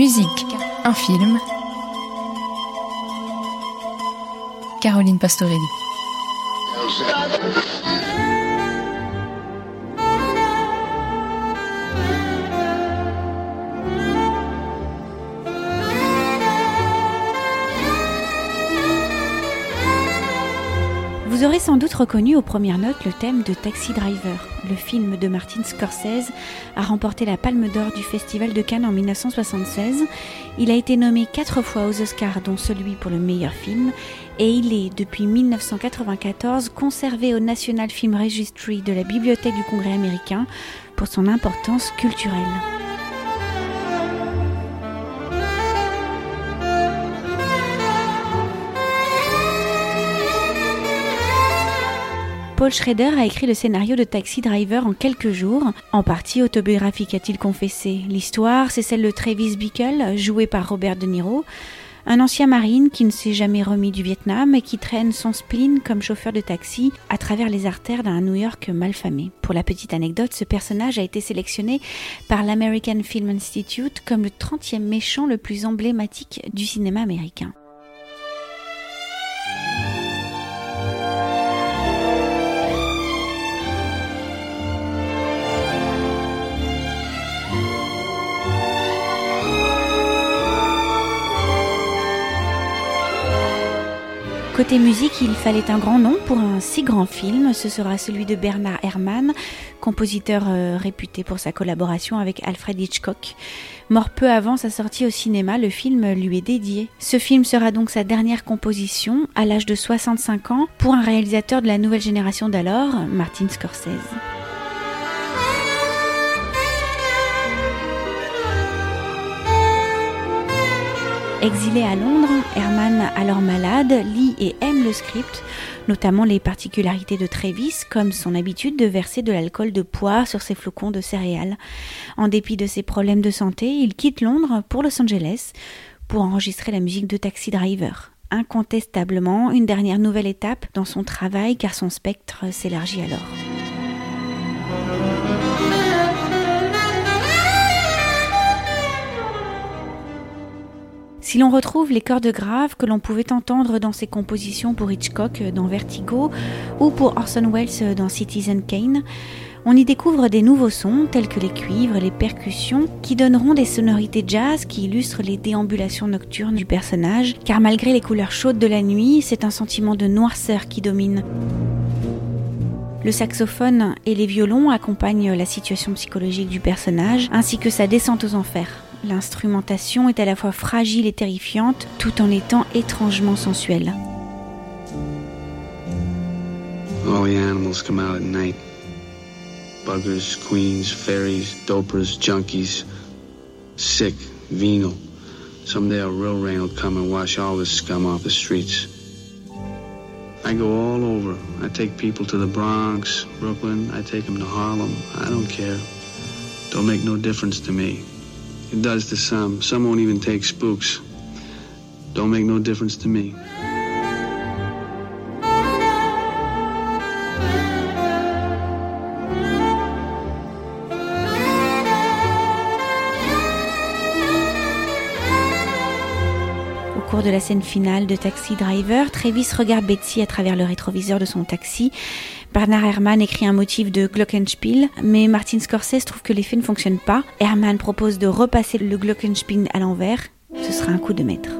Musique, un film. Caroline Pastorelli. Vous aurez sans doute reconnu aux premières notes le thème de Taxi Driver. Le film de Martin Scorsese a remporté la Palme d'Or du Festival de Cannes en 1976. Il a été nommé quatre fois aux Oscars, dont celui pour le meilleur film, et il est, depuis 1994, conservé au National Film Registry de la Bibliothèque du Congrès américain pour son importance culturelle. Paul Schrader a écrit le scénario de Taxi Driver en quelques jours. En partie autobiographique, a-t-il confessé. L'histoire, c'est celle de Travis Bickle, joué par Robert De Niro. Un ancien marine qui ne s'est jamais remis du Vietnam et qui traîne son spleen comme chauffeur de taxi à travers les artères d'un New York malfamé. Pour la petite anecdote, ce personnage a été sélectionné par l'American Film Institute comme le 30e méchant le plus emblématique du cinéma américain. Côté musique, il fallait un grand nom pour un si grand film. Ce sera celui de Bernard Herrmann, compositeur euh, réputé pour sa collaboration avec Alfred Hitchcock. Mort peu avant sa sortie au cinéma, le film lui est dédié. Ce film sera donc sa dernière composition à l'âge de 65 ans pour un réalisateur de la nouvelle génération d'alors, Martin Scorsese. Exilé à Londres, Herman, alors malade, lit et aime le script, notamment les particularités de Travis, comme son habitude de verser de l'alcool de poire sur ses flocons de céréales. En dépit de ses problèmes de santé, il quitte Londres pour Los Angeles pour enregistrer la musique de Taxi Driver. Incontestablement, une dernière nouvelle étape dans son travail car son spectre s'élargit alors. Si l'on retrouve les cordes graves que l'on pouvait entendre dans ses compositions pour Hitchcock dans Vertigo ou pour Orson Welles dans Citizen Kane, on y découvre des nouveaux sons tels que les cuivres, les percussions, qui donneront des sonorités jazz qui illustrent les déambulations nocturnes du personnage, car malgré les couleurs chaudes de la nuit, c'est un sentiment de noirceur qui domine. Le saxophone et les violons accompagnent la situation psychologique du personnage, ainsi que sa descente aux enfers. L'instrumentation est à la fois fragile et terrifiante, tout en étant étrangement sensuelle. All the animals come out at night. Buggers, queens, fairies, dopers, junkies, sick, venal. Someday a real rain will come and wash all this scum off the streets. I go all over. I take people to the Bronx, Brooklyn. I take them to Harlem. I don't care. Don't make no difference to me. It does to some. Some won't even take spooks. Don't make no difference to me. Au cours de la scène finale de Taxi Driver, Travis regarde Betsy à travers le rétroviseur de son taxi. Bernard Herrmann écrit un motif de Glockenspiel, mais Martin Scorsese trouve que l'effet ne fonctionne pas. Herrmann propose de repasser le Glockenspiel à l'envers. Ce sera un coup de maître.